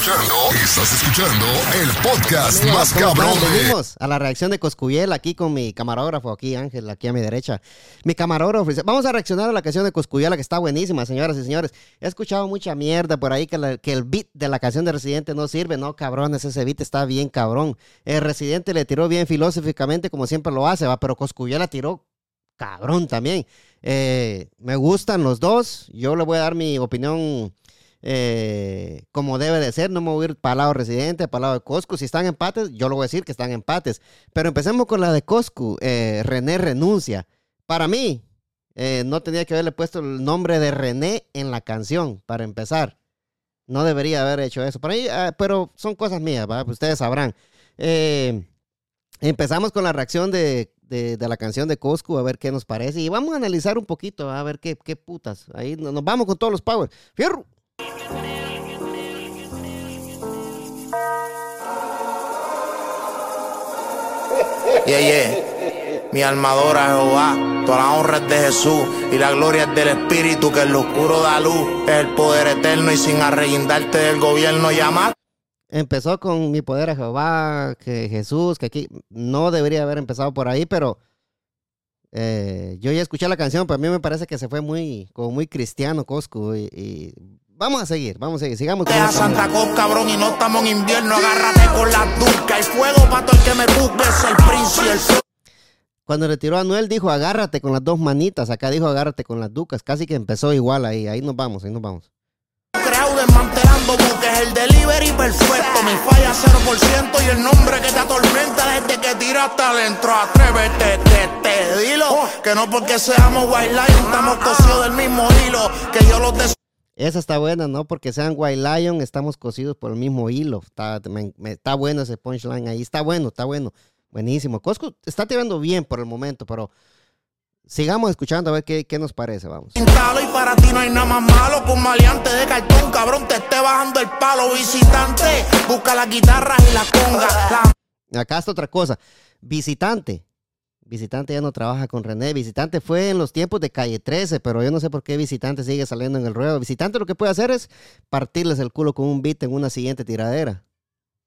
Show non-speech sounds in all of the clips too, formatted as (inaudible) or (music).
escuchando, estás escuchando el podcast más ¿Cómo cabrón. Venimos a la reacción de Coscuyel aquí con mi camarógrafo, aquí Ángel, aquí a mi derecha. Mi camarógrafo. dice, Vamos a reaccionar a la canción de Coscuyela que está buenísima, señoras y señores. He escuchado mucha mierda por ahí que, la- que el beat de la canción de Residente no sirve. No, cabrones, ese beat está bien cabrón. El Residente le tiró bien filosóficamente como siempre lo hace, va, pero Coscuyela tiró cabrón también. Eh, me gustan los dos. Yo le voy a dar mi opinión eh, como debe de ser. No me voy a ir para el lado residente, para el lado de Coscu. Si están empates, yo lo voy a decir que están empates. Pero empecemos con la de Coscu. Eh, René renuncia. Para mí, eh, no tenía que haberle puesto el nombre de René en la canción, para empezar. No debería haber hecho eso. Para mí, ah, pero son cosas mías, ¿va? Ustedes sabrán. Eh, empezamos con la reacción de, de- de la canción de Coscu, a ver qué nos parece. Y vamos a analizar un poquito, a ver qué, qué putas. Ahí no- nos vamos con todos los powers. ¡Fierro! Yeah, yeah. Mi armadora Jehová, toda la honra es de Jesús y la gloria es del Espíritu que en lo oscuro da luz. Es el poder eterno y sin arreguindarte del gobierno llamar. Empezó con mi poder a Jehová, que Jesús, que aquí no debería haber empezado por ahí, pero eh, yo ya escuché la canción, pero a mí me parece que se fue muy, como muy cristiano Coscu. Y, y vamos a seguir, vamos a seguir, sigamos con Deja esta Santa música. Cruz, cabrón, y no estamos en invierno. Agárrate con la duca y fuego para todo el que me busque. Es el príncipe, el. Cuando retiró a Anuel dijo agárrate con las dos manitas, acá dijo agárrate con las ducas, casi que empezó igual ahí, ahí nos vamos, ahí nos vamos. Creado desmantelando buques, el delivery perfecto. Mi falla 0% y el nombre que te atormenta desde que tiraste adentro. Atrévete, te, te, dilo. Que no porque seamos white line, estamos cosidos del mismo hilo. Que yo los des Esa está buena, ¿no? Porque sean White Lion, estamos cosidos por el mismo hilo. Está, me- me- está bueno ese punchline ahí. Está bueno, está bueno. Buenísimo. Coscu está tirando bien por el momento, pero sigamos escuchando a ver qué, qué nos parece. Vamos. Instalo y para ti no hay nada más malo que un maleante de cartón, cabrón, te esté bajando el palo, visitante. Busca las guitarras y la conga. La Acá está otra cosa. Visitante. Visitante ya no trabaja con René. Visitante fue en los tiempos de calle 13, pero yo no sé por qué Visitante sigue saliendo en el ruedo. Visitante lo que puede hacer es partirles el culo con un beat en una siguiente tiradera.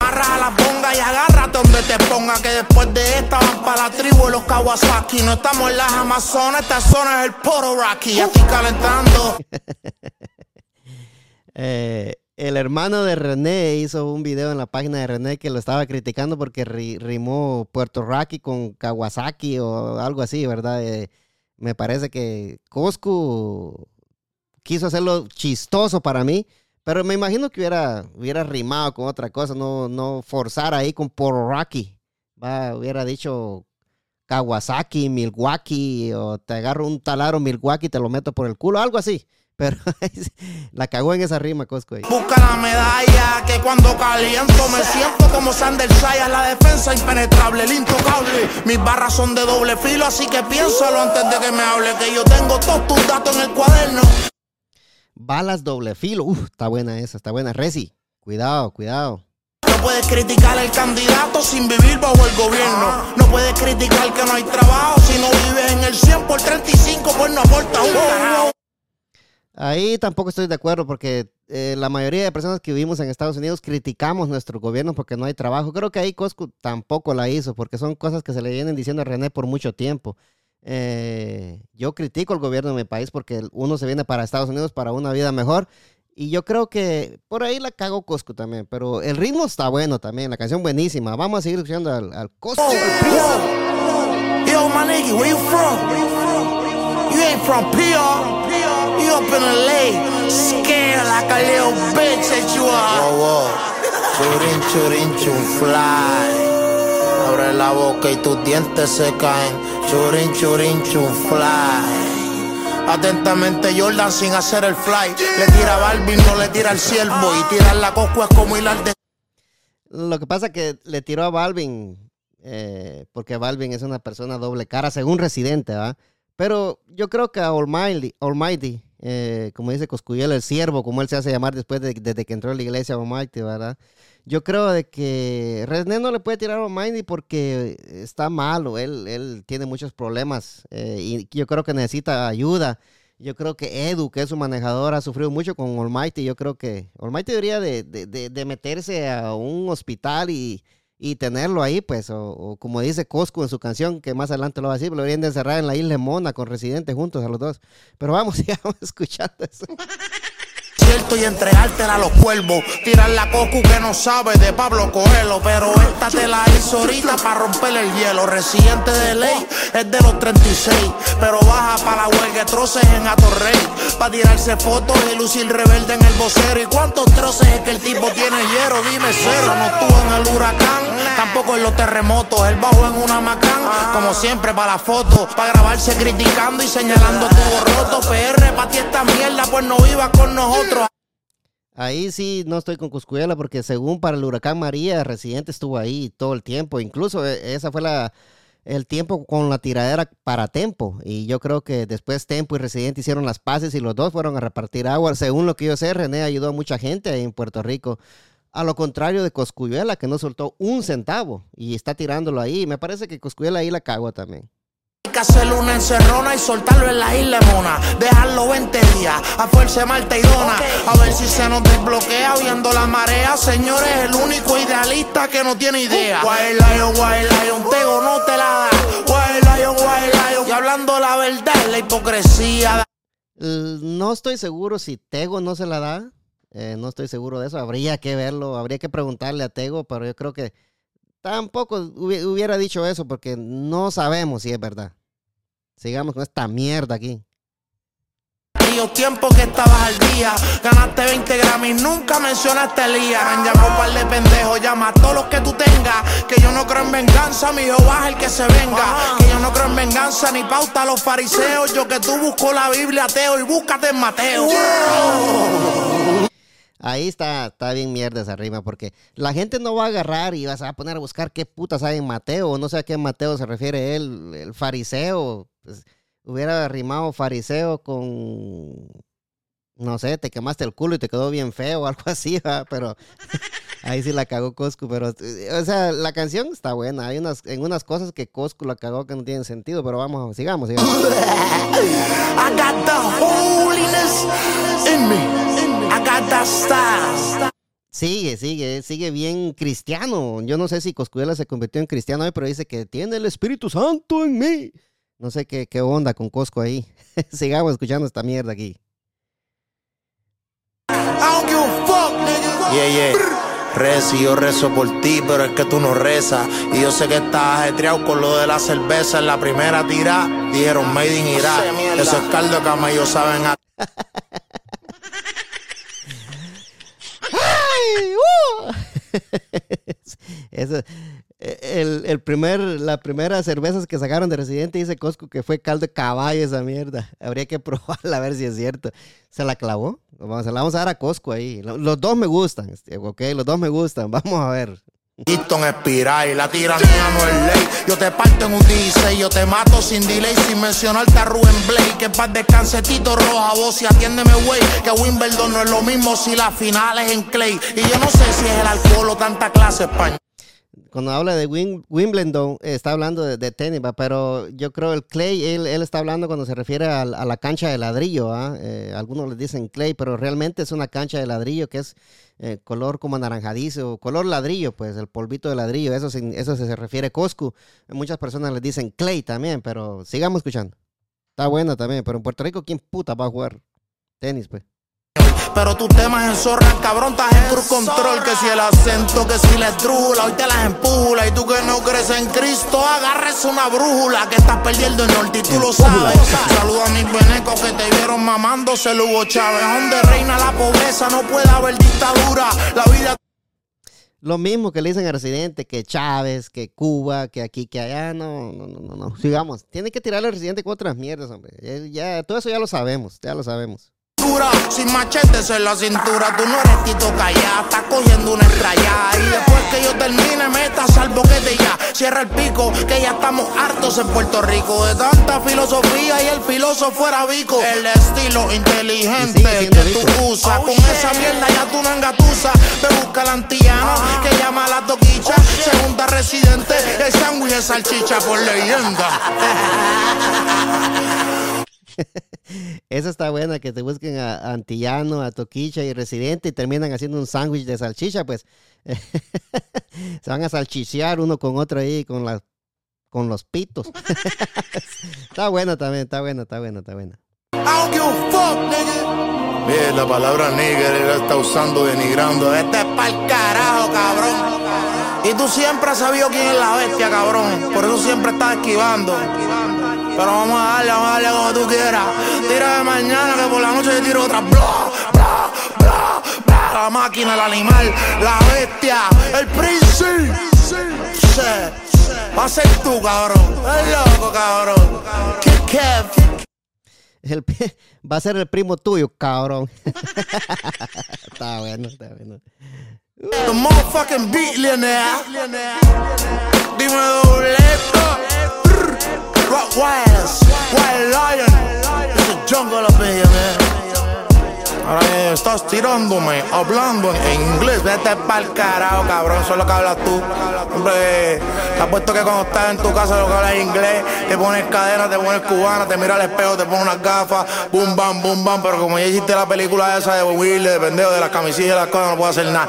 Agarra la bonga y agárrate donde te ponga que después de esta van para la tribu los Kawasaki. No estamos en las Amazonas, esta zona es el Poro Rocky. Estoy calentando. (laughs) Eh, el hermano de René hizo un video en la página de René que lo estaba criticando porque ri- rimó Puerto Rocky con Kawasaki o algo así, ¿verdad? Eh, me parece que Coscu quiso hacerlo chistoso para mí, pero me imagino que hubiera, rimado con otra cosa, no, no forzar ahí con Puerto. Va, hubiera dicho Kawasaki, Milwaukee, o te agarro un taladro Milwaukee y te lo meto por el culo, algo así. Pero (laughs) la cagó en esa rima, Cosco. ahí. Busca la medalla que cuando caliento me siento como Sander Sayas, la defensa impenetrable, el intocable. Mis barras son de doble filo, así que piénsalo antes de que me hable, que yo tengo todos tus datos en el cuaderno. Balas doble filo. Uf, está buena esa, está buena. Resi, cuidado, cuidado. No puedes criticar al candidato sin vivir bajo el gobierno. No puedes criticar que no hay trabajo si no vives en el 100 por 35, pues no aporta un carajo. Ahí tampoco estoy de acuerdo porque eh, la mayoría de personas que vivimos en Estados Unidos criticamos nuestro gobierno porque no hay trabajo. Creo que ahí Coscu tampoco la hizo porque son cosas que se le vienen diciendo a René por mucho tiempo. Eh, yo critico el gobierno de mi país porque uno se viene para Estados Unidos para una vida mejor. Y yo creo que por ahí la cago Coscu también. Pero el ritmo está bueno también, la canción buenísima. Vamos a seguir escuchando al, al Coscu. Yo, my nigga, where you from? You ain't from PR. You up in LA, scared like a little bitch that you are. Whoa, whoa. Churin, churin, chun, fly. Abre la boca y tus dientes se caen. Churin, churin, chun, fly. Atentamente Jordan sin hacer el fly. Le tira a Balvin, no le tira al ciervo. Y tirar la cosco es como hilar de Lo que pasa es que le tiró a Balvin, eh, porque Balvin es una persona doble cara, según Residente, ¿va? Pero yo creo que a Almighty, Almighty eh, como dice Coscuyel, el siervo, como él se hace llamar después de, desde que entró a la iglesia Almighty, ¿verdad? Yo creo de que René no le puede tirar a Almighty porque está malo, él, él tiene muchos problemas eh, y yo creo que necesita ayuda. Yo creo que Edu, que es su manejador, ha sufrido mucho con Almighty. Yo creo que Almighty debería de, de, de, de meterse a un hospital y, y tenerlo ahí, pues, o, como dice Cosco en su canción, que más adelante lo va a decir, lo deberían de encerrar en la isla de Mona con residentes juntos a los dos. Pero vamos, (laughs) sigamos escuchando eso y entregártela a los cuervos. Tirar la cocu que no sabe de Pablo Coelho. Pero esta te la hizo ahorita para romper el hielo. Residente de ley es de los 36. Pero baja para la huelga troces en Atorrey. Para tirarse fotos y lucir rebelde en el vocero. ¿Y cuántos troces es que el tipo tiene hierro? Dime cero. No estuvo en el huracán, tampoco en los terremotos. Él bajó en una macán, como siempre para la foto. Para grabarse criticando y señalando tu roto. PR, para ti esta mierda, pues no vivas con nosotros. Ahí sí no estoy con Cuscuyela porque según para el huracán María, Residente estuvo ahí todo el tiempo. Incluso eh, esa fue la el tiempo con la tiradera para Tempo. Y yo creo que después Tempo y Residente hicieron las paces y los dos fueron a repartir agua. Según lo que yo sé, René ayudó a mucha gente ahí en Puerto Rico. A lo contrario de Coscuyuela, que no soltó un centavo y está tirándolo ahí. Me parece que Coscuyuela ahí la cagó también que hacerle una encerrona y soltarlo en la isla mona. Dejarlo 20 días a fuerza Marta y Dona. A ver si se nos desbloquea viendo la marea. Señores, el único idealista que no tiene idea. Wild Lion, Wild Lion, Tego no te la da. Wild Lion, Wild Lion. Y hablando la verdad, la hipocresía. No estoy seguro si Tego no se la da. Eh, no estoy seguro de eso. Habría que verlo, habría que preguntarle a Tego, pero yo creo que tampoco hubiera dicho eso porque no sabemos si es verdad. Sigamos con esta mierda aquí. Tiempo que estabas al día, ganaste 20 Grammys, nunca mencionaste el día. Han llamado un par de pendejos, llama a todos los que tú tengas. Que yo no creo en venganza, mi Jehová es el que se venga. Que yo no creo en venganza ni pauta a los fariseos. Yo que tú busco la Biblia, ateo, y búscate en Mateo. Ahí está, está bien mierda esa rima, porque la gente no va a agarrar y vas a poner a buscar qué putas hay en Mateo, no sé a qué Mateo se refiere él, el fariseo. Pues, hubiera rimado fariseo con, no sé, te quemaste el culo y te quedó bien feo algo (laughs) así, pero (laughs) ahí sí la cagó Coscu, pero, o sea, la canción está buena, hay unas, en cosas que Coscu la cagó que no tienen sentido, pero vamos, sigamos, sigamos. (laughs) I got the holiness in me. Sigue, sigue, sigue bien cristiano. Yo no sé si Coscuela se convirtió en cristiano hoy, pero dice que tiene el Espíritu Santo en mí. No sé qué, qué onda con Cosco ahí. (laughs) Sigamos escuchando esta mierda aquí. Yeah, yeah. Reci, yo rezo por ti, pero es que tú no rezas. Y yo sé que estás ajetreado con lo de la cerveza. En la primera tira dijeron Made in Irak. Eso es caldo que ellos saben. A... (laughs) Uh. (laughs) Eso, el, el, primer, la primera cerveza que sacaron de Residente dice Costco que fue caldo de caballo esa mierda. Habría que (laughs) probarla a ver si es cierto. ¿Se la clavó? Vamos, se la vamos a dar a Costco ahí. Los dos me gustan, este, ok, los dos me gustan. (laughs) Vamos a ver. Easton espiral, la tiranía no es ley. Yo te parto en un 16, yo te mato sin delay, sin mencionarte a Rubén Blake. Que paz descanse Tito Roja, vos y atiéndeme, güey. Que Wimbledon no es lo mismo si la final es en Clay. Y yo no sé si es el alcohol o tanta clase española cuando habla de Wimbledon, está hablando de, tenis, pero yo creo el clay, él, está hablando cuando se refiere a, la cancha de ladrillo. ¿ah? Eh, algunos le dicen clay, pero realmente es una cancha de ladrillo que es eh, color como anaranjadizo, color ladrillo, pues el polvito de ladrillo, eso, eso se, refiere a Coscu. Muchas personas le dicen clay también, pero sigamos escuchando. Está buena también, pero en Puerto Rico, ¿quién puta va a jugar tenis, pues? Pero tus temas en zorra, cabrón, estás en cruz control. Que si el acento, que si la estrula, hoy te las empula. Y tú que no crees en Cristo, agarres una brújula. Que estás perdiendo el norte y tú lo sabes. Saluda a mis venecos que te vieron mamándose el Hugo Chávez. Donde reina la pobreza, no puede haber dictadura. La vida. Lo mismo que le dicen a Residente, que Chávez, que Cuba, que aquí, que allá. No, no, no, no. no. Sigamos. Tiene que tirarle al Residente con otras mierdas, hombre. Ya, todo eso ya lo sabemos, ya lo sabemos. Sin machetes en la cintura, tú no eres Tito Callá, estás cogiendo una estrella. Y después que yo termine, meta salvo que te ya. Cierra el pico, que ya estamos hartos en Puerto Rico de tanta filosofía y el filósofo era bico. El estilo inteligente que tú usas, con esa mierda ya tú no engatusa. Ve busca el antillano que llama a la toquicha. Segunda residente, el sándwich de salchicha por leyenda. (laughs) (laughs) Esa está buena, que te busquen a, Antillano, a Toquicha y Residente y terminan haciendo un sándwich de salchicha, pues (laughs) se van a salchichear uno con otro ahí con las con los pitos. (laughs) está buena también, está buena, está buena, está buena. Bien, la palabra nigger él está usando, denigrando. Este es pa'l carajo, cabrón. Y tú siempre has sabido quién es la bestia, cabrón. Por eso siempre estás esquivando. Pero vamos a darle, vamos a darle como tú quieras. Tira de mañana que por la noche te tiro otra. Bla, bla, bla, bla. La máquina, el animal, la bestia, el príncipe. Va a ser tú, cabrón. Es loco, cabrón. Kid Kev. El, (laughs) va a ser el primo tuyo, cabrón. (laughs) está bueno, está bueno. The motherfucking billionaire. Dime dobleto. Man. Ahora estás tirándome, hablando en inglés. Vete pa'l carajo, cabrón. Eso es lo que hablas tú. Hombre, te apuesto que cuando estás en tu casa lo que hablas inglés, te pones cadena, te pones cubana, te miras al espejo, te pones unas gafas, boom, bam, boom, bam. Pero como ya hiciste la película esa de Will, de pendejo, de las camisillas y las cosas, no puedo hacer nada.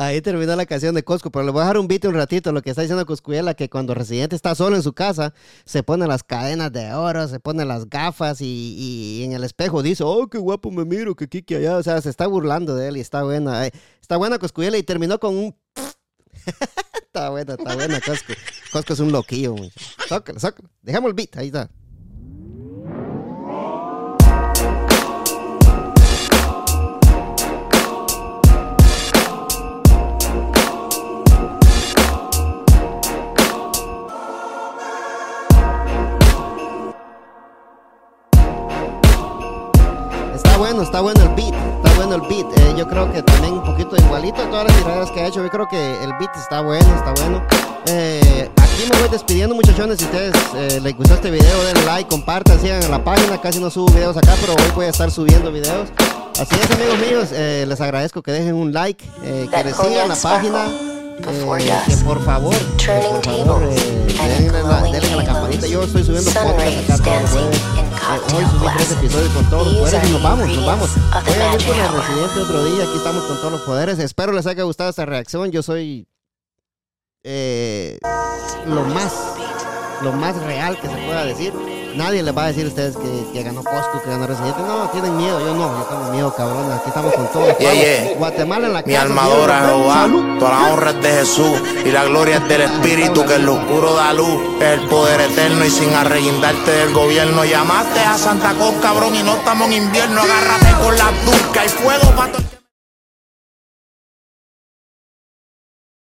Ahí terminó la canción de Cosco, pero le voy a dejar un beat un ratito. Lo que está diciendo Coscuyela, que cuando Residente está solo en su casa, se pone las cadenas de oro, se pone las gafas y, en el espejo dice, oh, qué guapo me miro, que Kiki allá. O sea, se está burlando de él y está buena. Eh, está buena Coscuyela y terminó con un... (laughs) está buena, está buena Cosco. Cosco es un loquillo. Sócalo, sócalo. Dejamos el beat, ahí está. Bueno, está bueno el beat, está bueno el beat. Eh, yo creo que también un poquito igualito a todas las tiradas que ha hecho. Yo creo que el beat está bueno, está bueno. Eh, aquí me voy despidiendo, muchachones. Si ustedes eh, les gustó este video, den like, compartan, sigan en la página. Casi no subo videos acá, pero hoy voy a estar subiendo videos. Así es, amigos míos, les agradezco que dejen un like, que les sigan la página. Eh, que por favor, por favor eh, denle, la, denle a la campanita. Yo estoy subiendo podcast acá todos los jueves. Eh, hoy subí tres episodios con todos los poderes y nos vamos, nos vamos. Voy a ir con el residente otro día. Aquí estamos con todos los poderes. Espero les haya gustado esta reacción. Yo soy eh, lo más, lo más real que se pueda decir. Nadie les va a decir a ustedes que, ganó Costco, que ganó Residente. No, tienen miedo. Yo no, yo tengo miedo, cabrón. Aquí estamos con todo. Guatemala en la Mi armadora Jehová, toda la honra es de Jesús y la gloria es del Espíritu que en lo oscuro da luz. Es el poder eterno y sin arreguindarte del gobierno. Llamaste a Santa Cruz, cabrón, y no estamos en invierno. Agárrate con la turca y fuego para